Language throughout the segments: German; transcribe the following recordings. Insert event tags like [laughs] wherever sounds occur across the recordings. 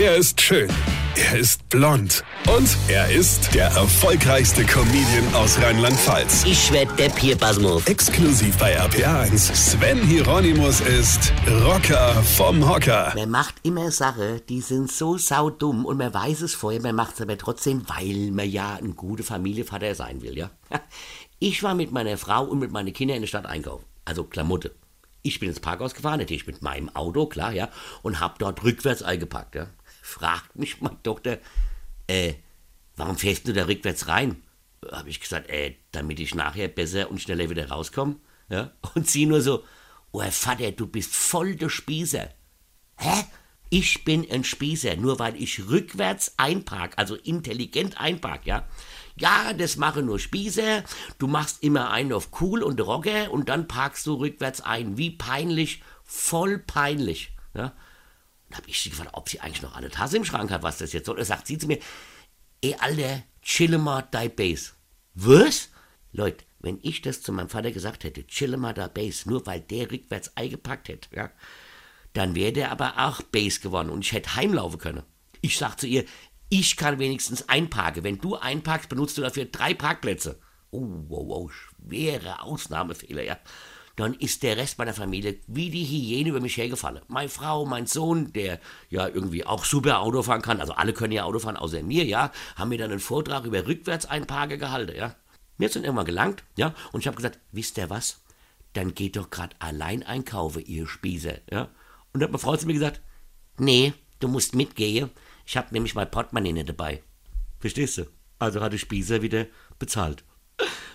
Er ist schön. Er ist blond. Und er ist der erfolgreichste Comedian aus Rheinland-Pfalz. Ich werd der Pierpasmus. Exklusiv bei RPA1. Sven Hieronymus ist Rocker vom Hocker. Man macht immer Sachen, die sind so saudumm und man weiß es vorher, man macht es aber trotzdem, weil man ja ein guter Familienvater sein will, ja. [laughs] Ich war mit meiner Frau und mit meinen Kindern in der Stadt einkaufen. Also Klamotte. Ich bin ins Parkhaus gefahren, natürlich mit meinem Auto, klar, ja, und hab dort rückwärts eingepackt, ja. Fragt mich meine Tochter, äh, warum fährst du da rückwärts rein? Habe ich gesagt, äh, damit ich nachher besser und schneller wieder rauskomme, ja. [laughs] Und sie nur so, oh Vater, du bist voll der Spießer. Hä? Ich bin ein Spießer, nur weil ich rückwärts einpark, also intelligent einpark, ja. Ja, das machen nur Spießer. Du machst immer einen auf cool und Rocker und dann parkst du rückwärts ein. Wie peinlich, voll peinlich. Ja. Dann hab ich sie gefragt, ob sie eigentlich noch eine Tasse im Schrank hat, was das jetzt soll. Da sagt sie zu mir, ey Alter, chill mal dein Base. Was? Leute, wenn ich das zu meinem Vater gesagt hätte, chill mal da Base, nur weil der rückwärts eingepackt hätte, ja, dann wäre der aber auch Base geworden und ich hätte heimlaufen können. Ich sag zu ihr, ich kann wenigstens einparken. Wenn du einparkst, benutzt du dafür drei Parkplätze. Oh, wow, wow, schwere Ausnahmefehler, ja. Dann ist der Rest meiner Familie wie die Hyäne über mich hergefallen. Meine Frau, mein Sohn, der ja irgendwie auch super Auto fahren kann, also alle können ja Auto fahren, außer mir, ja, haben mir dann einen Vortrag über rückwärts einparken gehalten, ja. Mir dann irgendwann gelangt, ja, und ich habe gesagt, wisst ihr was? Dann geht doch grad allein einkaufen, ihr Spießer, ja. Und dann hat meine Frau zu mir gesagt, nee, du musst mitgehen. Ich habe nämlich mein Portemonnaie nicht dabei. Verstehst du? Also hat der Spießer wieder bezahlt.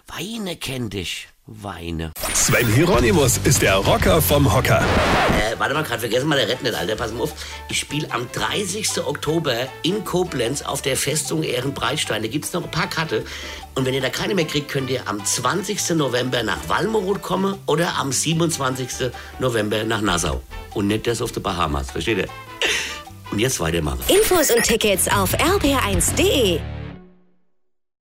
Weine kenn dich. Weine. Sven Hieronymus ist der Rocker vom Hocker. Äh, warte mal, gerade vergessen mal der Rett nicht, Alter. Pass mal auf. Ich spiele am 30. Oktober in Koblenz auf der Festung Ehrenbreitstein. Da gibt's noch ein paar Karte. Und wenn ihr da keine mehr kriegt, könnt ihr am 20. November nach Walmoroth kommen oder am 27. November nach Nassau. Und nicht das auf die Bahamas. Versteht ihr? Und jetzt weitermachen. Infos und Tickets auf rb1.de.